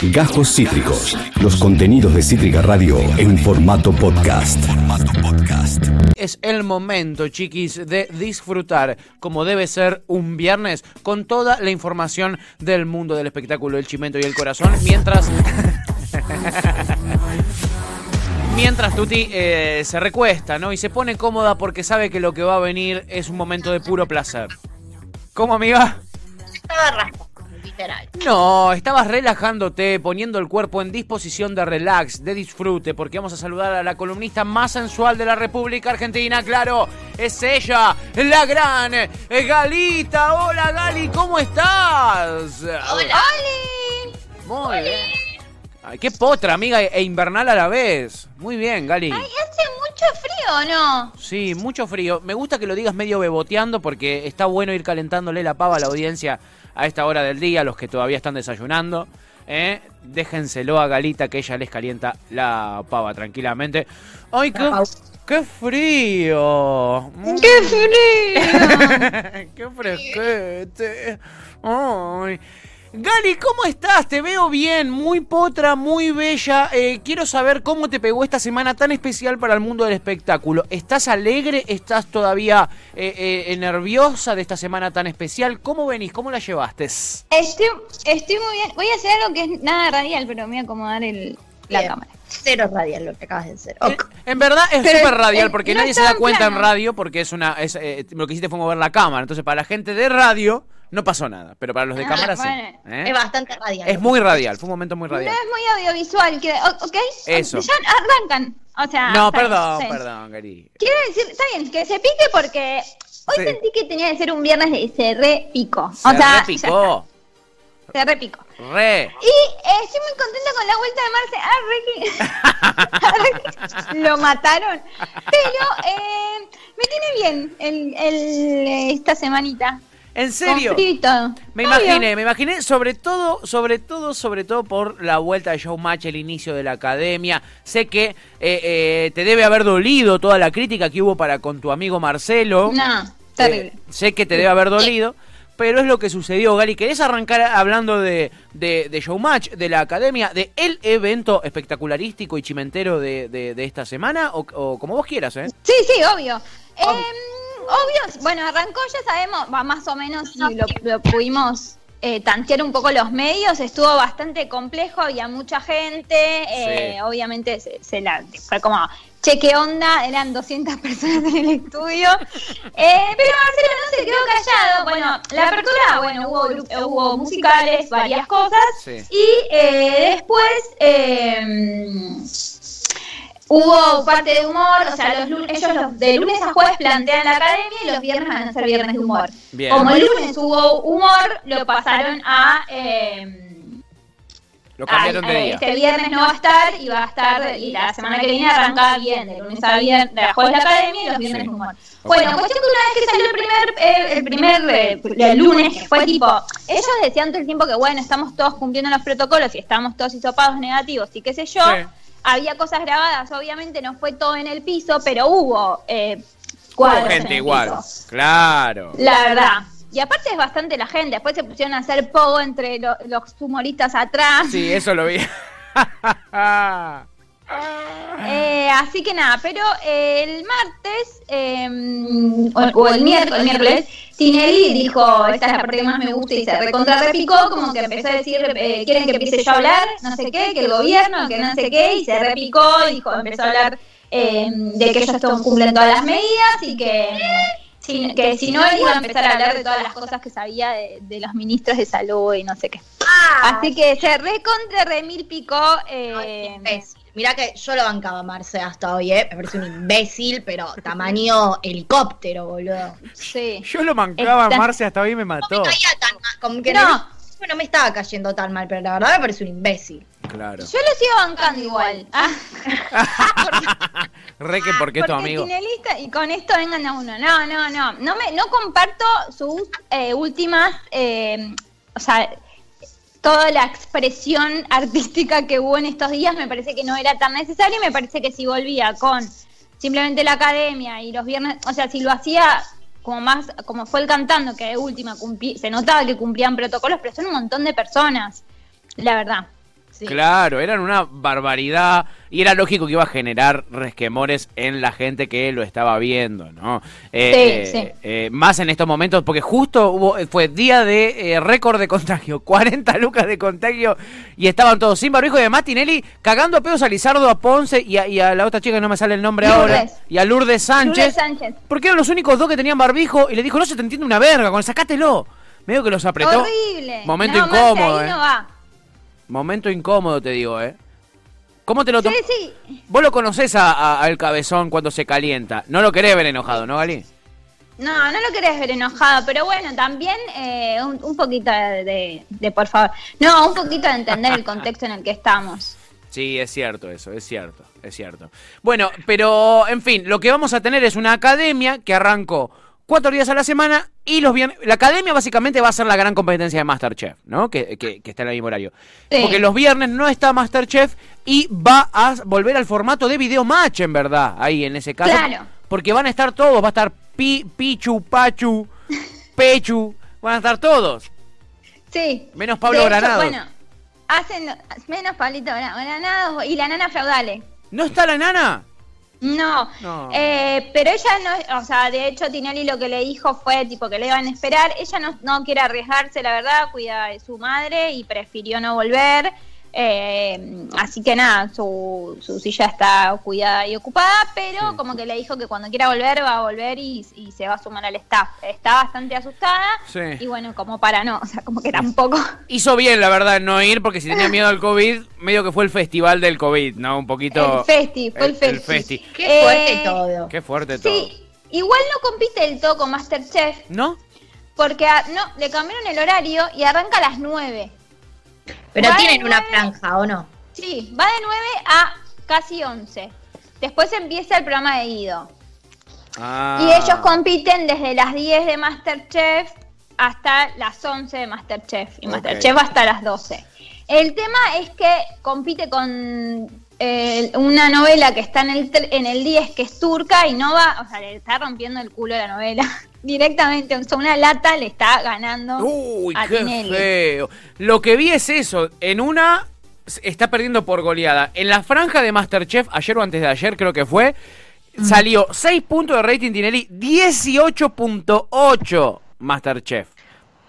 Gajos Cítricos. Los contenidos de Cítrica Radio en formato podcast. Es el momento, chiquis, de disfrutar, como debe ser un viernes, con toda la información del mundo del espectáculo, el chimento y el corazón, mientras... Mientras Tuti eh, se recuesta, ¿no? Y se pone cómoda porque sabe que lo que va a venir es un momento de puro placer. ¿Cómo, amiga? Estaba rascando, literal. No, estabas relajándote, poniendo el cuerpo en disposición de relax, de disfrute, porque vamos a saludar a la columnista más sensual de la República Argentina, claro, es ella, la gran eh, Galita. Hola Gali, ¿cómo estás? Hola. Muy bien. Ay, qué potra, amiga, e invernal a la vez. Muy bien, Gali. Ay, frío, ¿no? Sí, mucho frío. Me gusta que lo digas medio beboteando porque está bueno ir calentándole la pava a la audiencia a esta hora del día, los que todavía están desayunando. ¿eh? Déjenselo a Galita que ella les calienta la pava tranquilamente. ¡Ay, qué, qué frío! ¡Qué frío! ¡Qué fresquete! ¡Ay! Gali, ¿cómo estás? Te veo bien, muy potra, muy bella. Eh, quiero saber cómo te pegó esta semana tan especial para el mundo del espectáculo. ¿Estás alegre? ¿Estás todavía eh, eh, nerviosa de esta semana tan especial? ¿Cómo venís? ¿Cómo la llevaste? Estoy, estoy muy bien. Voy a hacer algo que es nada radial, pero me voy a acomodar el, la Bien. cámara. Cero radial lo que acabas de hacer. En, en verdad es súper radial porque no nadie se da cuenta en radio porque es una es, lo que hiciste fue mover la cámara. Entonces para la gente de radio no pasó nada, pero para los de Ah, cámara sí. ¿eh? Es bastante radial. Es muy radial, fue un momento muy No radial. es muy audiovisual, que, o- ¿ok? Eso. Ya arrancan. O sea, No, bien, perdón, perdón, Gali. Quiero decir, está bien, que se pique porque hoy Sí. sentí que tenía que ser un viernes de se repicó. O Se sea, ya repicó. se repicó. Re. Y eh, estoy muy contenta con la vuelta de Marce. Ah. Ricky. Lo mataron. Pero eh, me tiene bien el, el, esta semanita. ¿En serio? Me Obvio. imaginé, me imaginé, sobre todo, sobre todo, sobre todo por la vuelta de Showmatch, el inicio de la academia. Sé que eh, eh, te debe haber dolido toda la crítica que hubo para con tu amigo Marcelo. No, terrible. Eh, sé que te debe haber dolido, pero es lo que sucedió, Gali. ¿Querés arrancar hablando de, de, de Showmatch, de la academia, de el evento espectacularístico y chimentero de, de- esta semana? O, o como vos quieras, ¿eh? Sí, sí, obvio. Eh, obvio, bueno, arrancó, ya sabemos, va más o menos si lo, lo pudimos eh, tantear un poco los medios, estuvo bastante complejo, había mucha gente, eh, Sí. obviamente se, se la, fue como, che, qué onda, eran 200 personas en el estudio, eh, pero Marcelo no se quedó callado, bueno, la apertura, bueno, hubo, hubo musicales, varias cosas, Sí. y eh, después... Hubo parte de humor, o sea, los lunes, ellos los- de lunes a jueves plantean la academia y los viernes van a ser viernes de humor. Bien. Como el lunes hubo humor, lo pasaron a... eh, Lo cambiaron de eh, día. Este viernes no va a estar y va a estar, y la semana que viene arrancaba bien, de lunes a viernes, de jueves la academia y los viernes Sí. humor. Bueno, cuestión que una vez que salió el primer, eh, el primer eh, el lunes, que fue tipo, ellos decían todo el tiempo que bueno, estamos todos cumpliendo los protocolos y estamos todos hisopados negativos y qué sé yo. Sí. Había cosas grabadas, obviamente no fue todo en el piso, pero hubo eh, Hubo en gente el igual. piso. Claro. La verdad. Y aparte es bastante la gente. Después se pusieron a hacer pogo entre lo- los humoristas atrás. Sí, eso lo vi. Eh, así que nada, pero eh, el martes eh, o, o el miércoles, el miércoles, Tinelli dijo, esta es la parte que más me gusta y se recontra repicó, como que empezó a decir, eh, quieren que empiece yo a hablar, no sé qué, que el gobierno, que no sé qué, y se repicó, dijo, empezó a hablar eh, de que ellos cumplen todas las medidas y que, si, que si no, él iba a empezar a hablar de todas las cosas que sabía de, de los ministros de salud y no sé qué. Así que se recontra remil picó. Eh. Mirá que yo lo bancaba a Marce hasta hoy, ¿eh? Me parece un imbécil, pero tamaño helicóptero, boludo. sí. Yo lo mancaba a Está- Marce hasta hoy me No mató. me caía tan mal, como que No. no. bueno, me estaba cayendo tan mal, pero la verdad me parece un imbécil. Claro. Yo lo sigo bancando igual. Ah, Re que porque es tu amigo. Y con esto vengan a uno. No, no, no. No, me, no comparto sus eh, últimas. eh, o sea, toda la expresión artística que hubo en estos días me parece que no era tan necesaria y me parece que si volvía con simplemente la academia y los viernes, o sea, si lo hacía como más, como fue el cantando, que de última se notaba que cumplían protocolos, pero son un montón de personas, la verdad. Sí. Claro, eran una barbaridad y era lógico que iba a generar resquemores en la gente que lo estaba viendo, ¿no? Eh, Sí, eh, sí. eh, más en estos momentos, porque justo hubo, fue día de eh, récord de contagio, 40 lucas de contagio y estaban todos sin barbijo y además Tinelli cagando a pedos a Lizardo, a Ponce y a, y a la otra chica que no me sale el nombre ahora, Lourdes. y a Lourdes Sánchez, Lourdes Sánchez. porque eran los únicos dos que tenían barbijo y le dijo, no se te entiende una verga, con sacátelo. Medio que los apretó. Horrible. Momento No, incómodo, ahí eh. no va. Momento incómodo, te digo, ¿eh? ¿Cómo te lo Sí, sí. Vos lo conocés a- a- al cabezón cuando se calienta. No lo querés ver enojado, ¿no, Gali? No, no lo querés ver enojado, pero bueno, también eh, un, un poquito de, de- de, por favor. No, un poquito de entender el contexto en el que estamos. Sí, es cierto eso, es cierto, es cierto. Bueno, pero, en fin, lo que vamos a tener es una academia que arrancó cuatro días a la semana y los viernes... La academia básicamente va a ser la gran competencia de Masterchef, ¿no? Que, que- que está en el mismo horario. Sí. Porque los viernes no está Masterchef y va a volver al formato de video match, en verdad, ahí en ese caso. Claro. Porque van a estar todos, va a estar Pi, Pichu, Pachu, Pechu, van a estar todos. Sí. Menos Pablo hecho, Granados. Bueno, hacen menos Pablito Gra- Granados y la nana feudales. ¿No está la nana? No, No. Eh, pero ella no, o sea, de hecho Tinelli lo que le dijo fue tipo que le iban a esperar, ella no, no quiere arriesgarse, la verdad, cuida de su madre y prefirió no volver, eh, así que nada, su, su silla está cuidada y ocupada, pero Sí. como que le dijo que cuando quiera volver va a volver y, y se va a sumar al staff. Está bastante asustada Sí. y bueno, como para no, o sea, como que tampoco... Hizo bien, la verdad, no ir, porque si tenía miedo al COVID, medio que fue el festival del COVID, ¿no? Un poquito... El festi, fue el festi. festi. Qué fuerte Eh, todo. Qué fuerte todo. Sí, igual no compite del todo con Masterchef, ¿No? Porque a- no, le cambiaron el horario y arranca a las 9. Pero Va tienen una nueve- franja, ¿o no? Sí, va de 9 a casi 11. Después empieza el programa de Guido. Ah. Y ellos compiten desde las 10 de Masterchef hasta las 11 de Masterchef. Y. Masterchef hasta las 12. El tema es que compite con eh, una novela que está en el, en el 10, que es turca, y no va, o sea, le está rompiendo el culo a la novela. Directamente, o sea, una lata le está ganando Uy, a qué Tinelli. feo. Lo que vi es eso. En una está perdiendo por goleada. En la franja de Masterchef, ayer o antes de ayer creo que fue, salió 6 puntos de rating Tinelli, 18.8 Masterchef.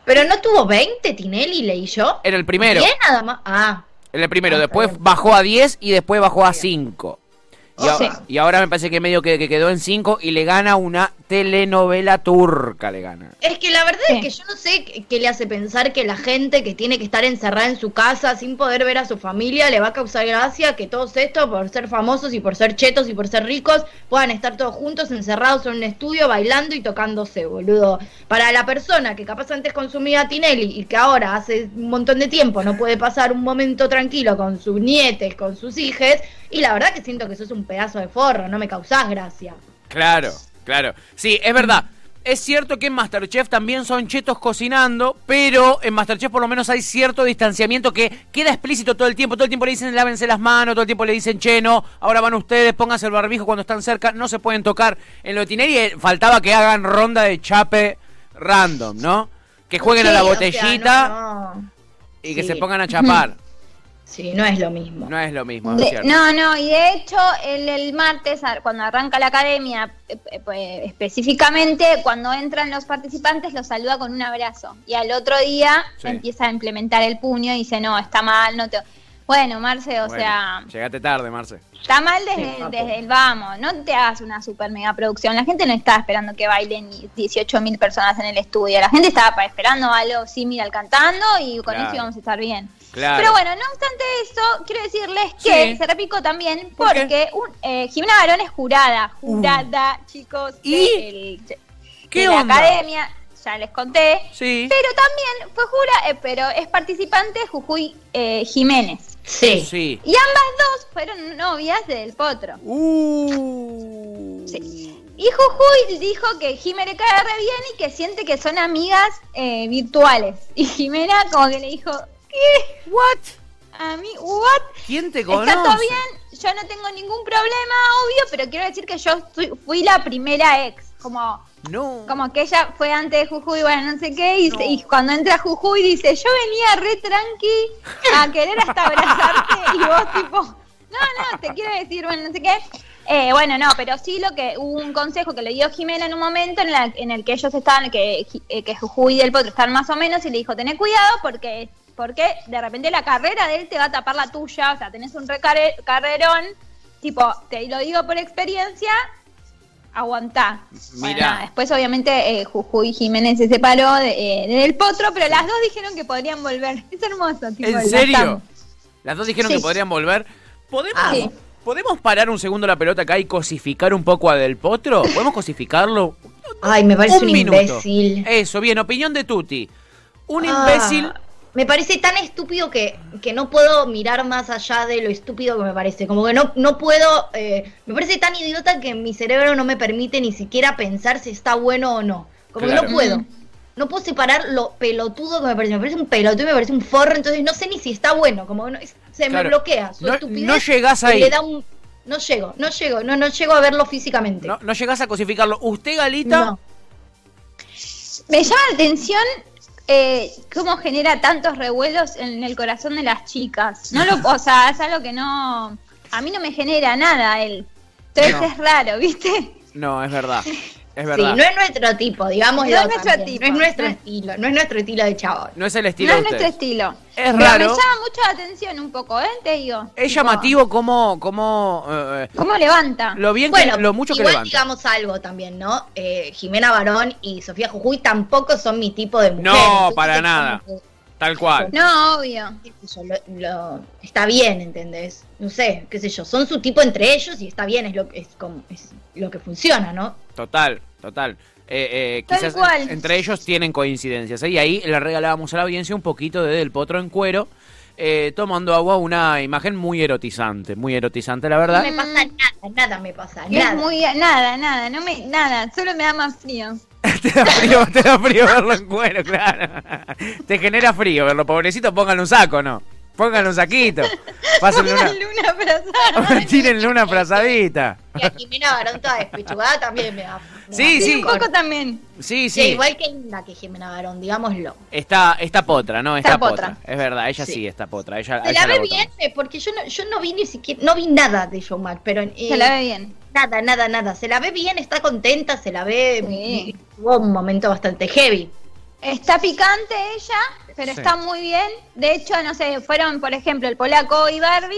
Pero no tuvo 20, Tinelli, leí yo. Era el primero. Bien, nada más. Ah, Era el primero. Ah, Después bajó a 10 y después bajó a 5. Y, Oh, a- sí. y ahora me parece que medio que, que quedó en 5 y le gana una telenovela turca, le gana. Es que la verdad Sí. es que yo no sé qué, qué le hace pensar que la gente que tiene que estar encerrada en su casa sin poder ver a su familia le va a causar gracia que todos estos, por ser famosos y por ser chetos y por ser ricos, puedan estar todos juntos encerrados en un estudio bailando y tocándose, boludo. Para la persona que capaz antes consumía Tinelli y que ahora hace un montón de tiempo no puede pasar un momento tranquilo con sus nietes, con sus hijes, y la verdad que siento que sos un pedazo de forro, no me causás gracia. Claro, claro. Sí, es verdad. Es cierto que en Masterchef también son chetos cocinando, pero en Masterchef por lo menos hay cierto distanciamiento que queda explícito todo el tiempo. Todo el tiempo le dicen lávense las manos, todo el tiempo le dicen cheno, ahora van ustedes, pónganse el barbijo cuando están cerca, no se pueden tocar. En lo de Tinelli eh, faltaba que hagan ronda de chape random, ¿no? Que jueguen a la o sea, botellita no, no. y que sí. se pongan a chapar. Sí, no es lo mismo. No es lo mismo, es De- no, no, y de hecho el, el martes, cuando arranca la academia, eh, eh, pues, específicamente cuando entran los participantes los saluda con un abrazo y al otro día Sí. empieza a implementar el puño y dice, no, está mal, no te... Bueno, Marce, o Bueno, sea, Llegaste tarde, Marce. está mal desde, Sí, desde el vamos, no te hagas una super mega producción, la gente no está esperando que bailen 18 mil personas en el estudio, la gente estaba esperando algo similar cantando y con Claro. eso íbamos a estar bien. Claro. Pero bueno, no obstante eso, quiero decirles Sí. que se repicó también ¿Por qué? porque un, eh, Jimena Barón es jurada, jurada, chicos, ¿Y? de, el- de ¿Qué la academia, ya les conté. Sí. Pero también fue jura, eh, pero es participante Jujuy eh, Jiménez. Sí. Sí. Y ambas dos fueron novias del Potro. Uh. Sí. Y Jujuy dijo que Jimena le cae re bien y que siente que son amigas eh, virtuales. Y Jimena como que le dijo, ¿qué? What? A mí, ¿what? ¿Quién te conoce? Está todo bien, yo no tengo ningún problema, obvio, pero quiero decir que yo fui, fui la primera ex. como No. como que ella fue antes de Jujuy, bueno, no sé qué, y, y cuando entra Jujuy dice, yo venía re tranqui a querer hasta abrazarte, y vos tipo, no, no, te quiero decir, bueno, no sé qué. Eh, bueno, no, pero sí lo que hubo un consejo que le dio Jimena en un momento en, la- en el que ellos estaban, que, eh, que Jujuy y el Potro están más o menos, y le dijo, tené cuidado porque, porque de repente la carrera de él te va a tapar la tuya, o sea, tenés un re carre- carrerón, tipo, te lo digo por experiencia, aguantá. Bueno, nada, después obviamente eh, Jujuy Jiménez se separó de, eh, del Potro, pero las dos dijeron que podrían volver. Es hermoso, tipo, ¿En serio? Las dos dijeron Sí. que podrían volver. ¿Podemos, Ah, sí. ¿Podemos parar un segundo la pelota acá y cosificar un poco a Del Potro? ¿Podemos cosificarlo? Ay, me parece un, minuto. imbécil. Eso, bien, opinión de Tuti. Un Ah, imbécil. Me parece tan estúpido que, que no puedo mirar más allá de lo estúpido que me parece. Como que no, no puedo. eh, me parece tan idiota que mi cerebro no me permite ni siquiera pensar si está bueno o no. Como Claro. que no puedo. No puedo separar lo pelotudo que me parece. Me parece un pelotudo y me parece un forro. Entonces no sé ni si está bueno. Como que no- se Claro. me bloquea. Su No- estupidez no llegás ahí. le da un- no llego, no llego. No, no llego a verlo físicamente. No, no llegás a cosificarlo. ¿Usted, Galita? No. Me llama la atención eh, cómo genera tantos revuelos en el corazón de las chicas. No lo, o sea, es algo que no, a mí no me genera nada él. Entonces No. es raro, ¿viste? No, es verdad. Es Sí, verdad. no es nuestro tipo, digamos. No es nuestro tipo. No es nuestro No. estilo. No es nuestro estilo de chabón. No es el estilo No de es nuestro estilo. Es Pero raro. me llama mucho la atención un poco, ¿eh? Te digo. Es Tipo, llamativo cómo, cómo eh, ¿Cómo levanta? lo bien Bueno, que, lo mucho que igual levanta. digamos algo también, ¿no? Eh, Jimena Barón y Sofía Jujuy tampoco son mi tipo de mujer. No, para como nada. Tal cual. No, obvio. lo- lo- está bien, ¿entendés? No sé, qué sé yo, son su tipo entre ellos y está bien, es lo, es como, es lo que funciona, ¿no? Total, total. Eh, eh, quizás cual. entre ellos tienen coincidencias. ¿eh? Y ahí le regalábamos a la audiencia un poquito de Del Potro en cuero, eh, tomando agua, una imagen muy erotizante, muy erotizante, la No verdad. me pasa nada, nada me pasa, Es nada. muy nada, nada, no me nada, solo me da más frío. te, da frío, te da frío verlo en cuero, claro. Te genera frío verlo, pobrecito, pónganle un saco, ¿no? Pónganle un saquito. Pásenle una... luna abrazada. Tírenle una frazadita. Y a Jimena Barón toda despechugada también me da. me Sí, da sí. un poco también. Sí, Sí, sí. igual que linda que Jimena Barón, digámoslo. Está, está potra, ¿no? Está, Está potra. potra. Es verdad, ella sí, Sí. está potra. Ella, Se ella la ve bien, eh, porque yo no, yo no vi ni siquiera, no vi nada de Showmatch, pero eh, Se la ve bien. Nada, nada, nada. Se la ve bien, está contenta, se la ve. Sí. Tuvo un momento bastante heavy. Está picante ella, pero Sí. está muy bien. De hecho, no sé, fueron, por ejemplo, el polaco y Barbie,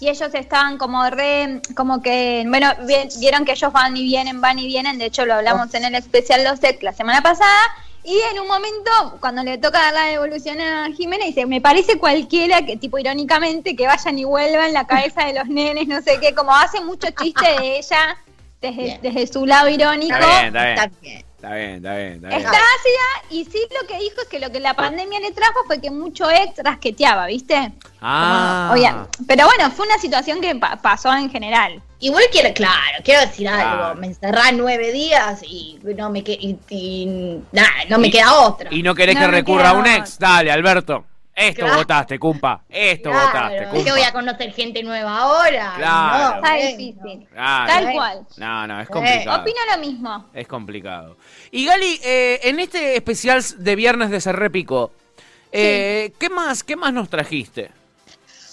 y ellos estaban como re, como que, bueno, vi- vieron que ellos van y vienen, van y vienen. De hecho, lo hablamos en el especial Los la semana pasada. Y en un momento, cuando le toca dar la devolución a Jimena, dice, me parece cualquiera que, tipo, irónicamente, que vayan y vuelvan la cabeza de los nenes, no sé qué, como hace mucho chiste de ella desde, su lado irónico. Está bien, está bien. Está bien. Está bien, está bien, está bien. Está ácida y sí lo que dijo es que lo que la pandemia le trajo fue que mucho ex rasqueteaba, ¿viste? Ah. Como, oye, pero bueno, fue una situación que pa- pasó en general. Igual quiero, claro, quiero decir algo. Me encerrá nueve días y no me, que, y, no me queda otra. Y no querés No que recurra a un otra. ex. Dale, Alberto. Esto Claro. votaste, cumpa. Esto Claro, votaste, ¿por cumpa. qué voy a conocer gente nueva ahora? Claro. No, Está difícil. Claro. Tal cual. No, no, es Eh, complicado. Opino lo mismo. Es complicado. Y Gali, eh, en este especial de viernes de Cerré Pico, eh, ¿qué más, qué más nos trajiste?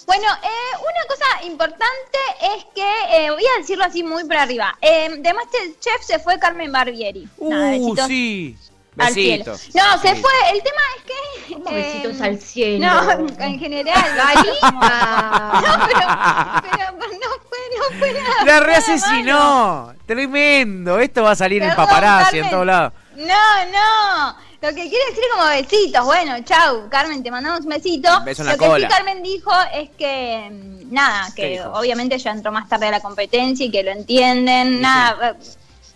Bueno, eh, una cosa importante es que, eh, voy a decirlo así muy por arriba, eh, de Masterchef se fue Carmen Barbieri. Nada, Uh, besitos sí. al cielo. No, se fue, el tema es que... ¿Cómo eh, besitos al cielo? No, en general. Galita. No, pero, pero no fue, no fue nada. La reasesinó. Tremendo. Esto va a salir en Perdón, paparazzi en todos lados. No, no. Lo que quiere decir como besitos. Bueno, chau, Carmen, te mandamos un besito. Beso en la Lo que cola. sí Carmen dijo es que, mm, nada, ¿Qué que obviamente ella entró más tarde a la competencia y que lo entienden. Nada,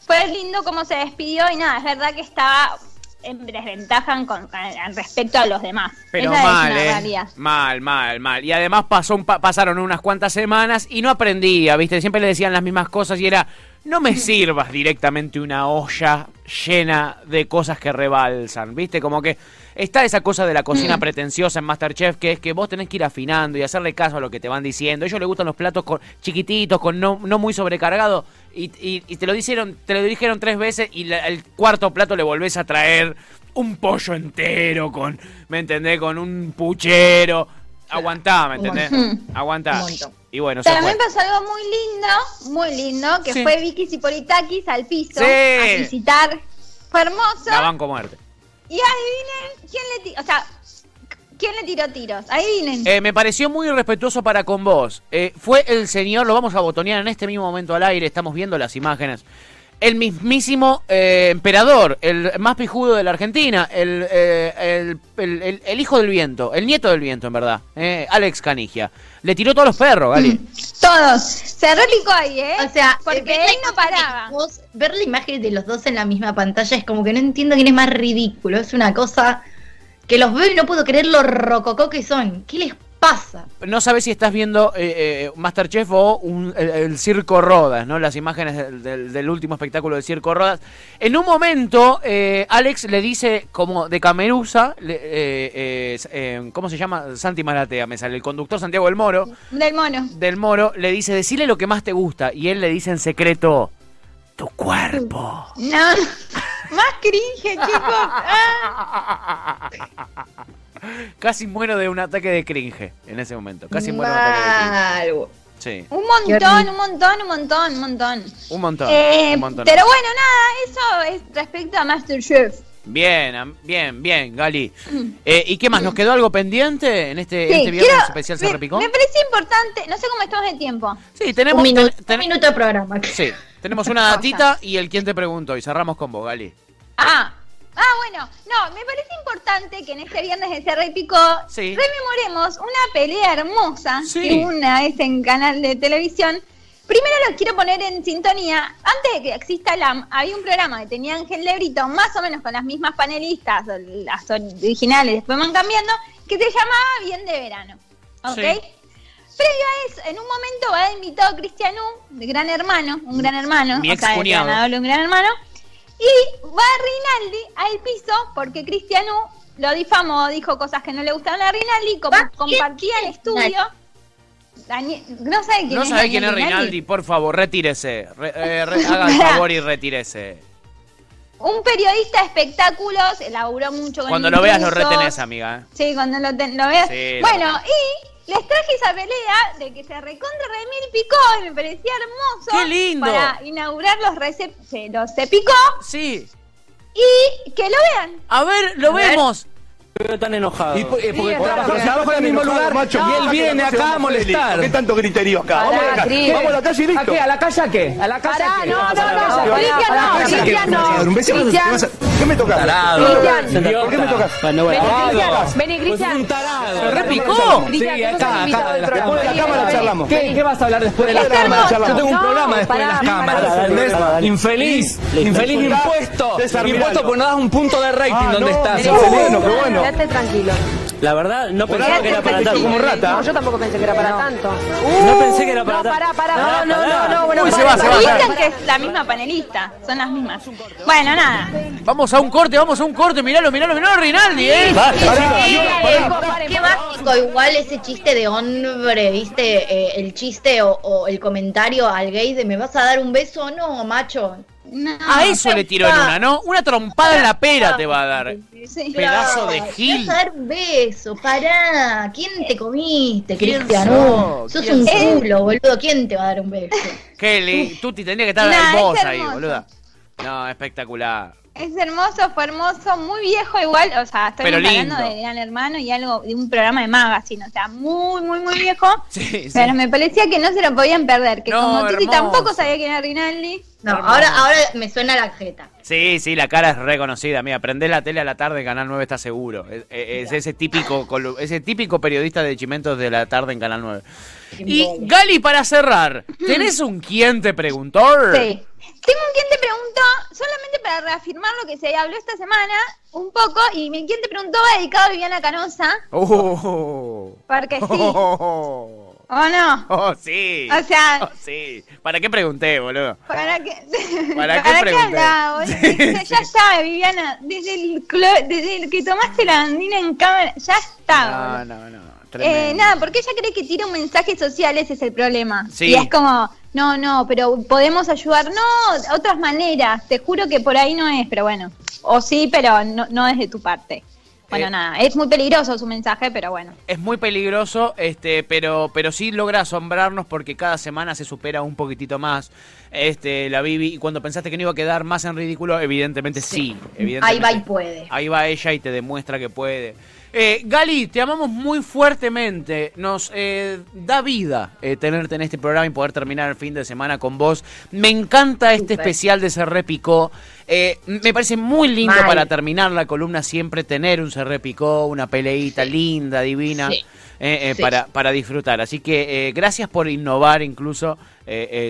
fue lindo cómo se despidió y nada, es verdad que estaba en desventaja en con- respecto a los demás. Pero Esa mal, es una eh. Mal, mal, mal. Y además pasó pasaron unas cuantas semanas y no aprendía, ¿viste? Siempre le decían las mismas cosas y era, no me sirvas directamente una olla llena de cosas que rebalsan, ¿viste? Como que está esa cosa de la cocina pretenciosa en Masterchef, que es que vos tenés que ir afinando y hacerle caso a lo que te van diciendo. A ellos les gustan los platos con, chiquititos, con no, no muy sobrecargados, y, y- y te lo dijeron, te lo dijeron tres veces y la- el cuarto plato le volvés a traer un pollo entero con, ¿me entendés? Con un puchero. Aguantá, ¿me entendés? Aguantá. Y bueno, También pasó algo muy lindo, muy lindo, que Sí. fue Vicky Zipolitakis al piso Sí. a visitar. Fue hermoso. La banco muerte. Y adivinen quién quién le tiró tiros. Adivinen. Eh, me pareció muy irrespetuoso para con vos. Eh, fue el señor, lo vamos a botonear en este mismo momento al aire, estamos viendo las imágenes. El mismísimo eh, emperador, el más pijudo de la Argentina, el, eh, el, el- hijo del viento, el nieto del viento, en verdad, Alex Canigia. Le tiró todos los perros, Gali. Todos. Se replicó ahí, ¿eh? O sea, porque él no paraba. dos- ver la imagen de los dos en la misma pantalla es como que no entiendo quién es más ridículo. Es una cosa que los veo y no puedo creer lo rococó que son. ¿Qué les pasa? No sabes si estás viendo eh, eh, Masterchef o un- el, el Circo Rodas, ¿no? Las imágenes del, del- del último espectáculo del Circo Rodas. En un momento, eh, Alex le dice, como de Camerusa, le- eh, ¿cómo se llama? Santi Maratea, me sale. El conductor Santiago del Moro, Del mono. del Moro, le dice, decile lo que más te gusta. Y él le dice en secreto, tu cuerpo. No. Más cringe, chicos. Ah. Casi muero de un ataque de cringe en ese momento. Casi muero de un ataque de cringe. Sí, Un montón, un montón, un montón, un montón. un montón. Eh, un montón. pero bueno, nada, eso es respecto a Masterchef. Bien, bien, bien, Gali. Eh, ¿Y qué más? ¿Nos quedó algo pendiente en este, Sí, este viernes quiero- especial Se me, Repicó? me pareció importante, no sé cómo estamos de tiempo. Sí, tenemos, Un minuto, ten- ten- un minuto de programa. Sí, tenemos una datita y el quien te preguntó. Y cerramos con vos, Gali. Ah, ah, bueno, no, me parece importante que en este viernes de Cerro y Pico Sí. rememoremos una pelea hermosa Sí. que una vez en canal de televisión. Primero los quiero poner en sintonía. Antes de que exista la había un programa que tenía Ángel Lebrito, más o menos con las mismas panelistas, las originales, después van cambiando, que se llamaba Bien de Verano. ¿Ok? Sí. Previo a eso, en un momento va invitado Cristian U, de Gran Hermano, un gran hermano, Mi o sea, el excuñado. ganador de un gran hermano, y va Rinaldi al piso porque Cristian U lo difamó, dijo cosas que no le gustaban a Rinaldi, como compartía el estudio. Danie- no sabe quién No es sabe Daniel quién es Rinaldi, por favor, retírese. Re- eh, re- haga el favor y retírese. Un periodista de espectáculos, laburó mucho con Cuando lo veas lo retenés, amiga. ¿eh? Sí, cuando lo, ten- lo veas. Sí, bueno, y les traje esa pelea de que se recontra remil picó y me parecía hermoso. ¡Qué lindo! Para inaugurar los recep se- los se picó Sí. y que lo vean. A ver, lo A ver. vemos. veo tan enojado. Y, eh, porque Pero trabajo en el mismo lugar macho, y él viene acá a molestar. ¿Qué tanto griterío acá? Vamos a la calle, Cris. vamos a la calle y ¿A listo. qué? ¿A la calle a qué? ¿A la calle a qué? no, ¿A no, la no, a? Cristian, ¿A la no, a? Cristian, no. ¿Qué vas a- ¿Qué me toca? Tarado. ¿Por qué me tocas? Bueno, bueno. Vení. Cristian. Pues un tarado. Se repicó. Sí, acá, acá, después de la cámara charlamos. ¿Qué, ¿Qué vas a hablar después de la cámara? Yo tengo un programa después de las cámaras. Infeliz. Infeliz impuesto. Impuesto porque no das un punto de rating Ah, donde estás. bueno, qué bueno. Quédate tranquilo. La verdad, no pensaba que era para tanto. como rata. No, yo tampoco pensé que era para tanto. No pensé que era para No, tanto. pará, No, pará. No, no, no, no, bueno, Uy, se va, se va. Dicen que es la misma panelista, son las mismas. Bueno, nada. Vamos a un corte, vamos a un corte. Miralo, miralo, miralo, Rinaldi, ¿eh? Qué básico, igual ese chiste de hombre, ¿viste? Eh, el chiste o, o el comentario al gay de ¿me vas a dar un beso o no, macho? No. A eso le tiró en una, ¿no? Una trompada en la pera te va a dar. Sí. Pedazo de gil. Te vas a dar un beso, pará. ¿Quién te comiste, ¿Quién Cristian? sos? Uh, sos ¿Quién un sos? culo, boludo. ¿Quién te va a dar un beso? Kelly, Tuti, tendría que estar Nah, vos es ahí, boluda. No, espectacular. Es hermoso, fue hermoso, muy viejo igual, o sea, estoy hablando de Gran Hermano y algo de un programa de magazine, o sea, muy, muy, muy viejo. Sí, sí. Pero me parecía que no se lo podían perder, que No, como Tuti hermoso. tampoco sabía quién era Rinaldi. No, ahora, ahora me suena la jeta. Sí, sí, la cara es reconocida. Mira, prendés la tele a la tarde, Canal 9 está seguro. Es, es ese típico ese típico periodista de Chimentos de la tarde en Canal 9. Y Gali, para cerrar, ¿tenés un quién te preguntó? Sí. Tengo un quien te preguntó, solamente para reafirmar lo que se habló esta semana, un poco, y mi quien te preguntó va dedicado a Viviana Canosa, Oh, porque sí, oh, o no. oh, sí. O sea- Oh, sí. ¿Para qué pregunté, boludo? ¿Para qué, ¿Para qué pregunté? hablaba, boludo? Ya, está, Viviana. Desde el, desde el que tomaste la andina en cámara, ya está. No, no, no. Eh, nada, porque ella cree que tira un mensaje social, ese es el problema. Sí. Y es como, no, no, pero podemos ayudar. No, otras maneras. Te juro que por ahí no es, pero bueno. O sí, pero no, no desde tu parte. Bueno, Eh. nada, es muy peligroso su mensaje, pero bueno. Es muy peligroso, este, pero, pero sí logra asombrarnos porque cada semana se supera un poquitito más. Este, la Bibi, y cuando pensaste que no iba a quedar más en ridículo, evidentemente sí. Ahí evidentemente. va y puede. Ahí va ella y te demuestra que puede. Eh, Gali, te amamos muy fuertemente. Nos eh, da vida eh, tenerte en este programa y poder terminar el fin de semana con vos. Me encanta este especial de Se Repicó. Eh, me parece muy lindo Mal. para terminar la columna siempre tener un Se Repicó, una peleita linda, divina. Sí. eh, Sí. para, para disfrutar. Así que eh, gracias por innovar incluso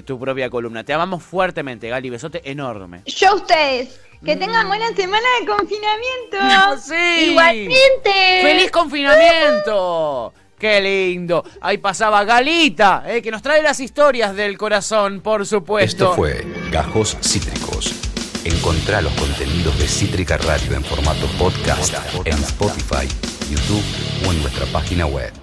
tu propia columna. Te amamos fuertemente, Gali. Besote enorme. Yo a ustedes, que tengan buena semana de confinamiento. Mm. Sí. Igualmente. ¡Feliz confinamiento! ¡Qué lindo! Ahí pasaba Galita, eh, que nos trae las historias del corazón, por supuesto. Esto fue Gajos Cítricos. Encontrá los contenidos de Cítrica Radio en formato podcast en Spotify, YouTube o en nuestra página web.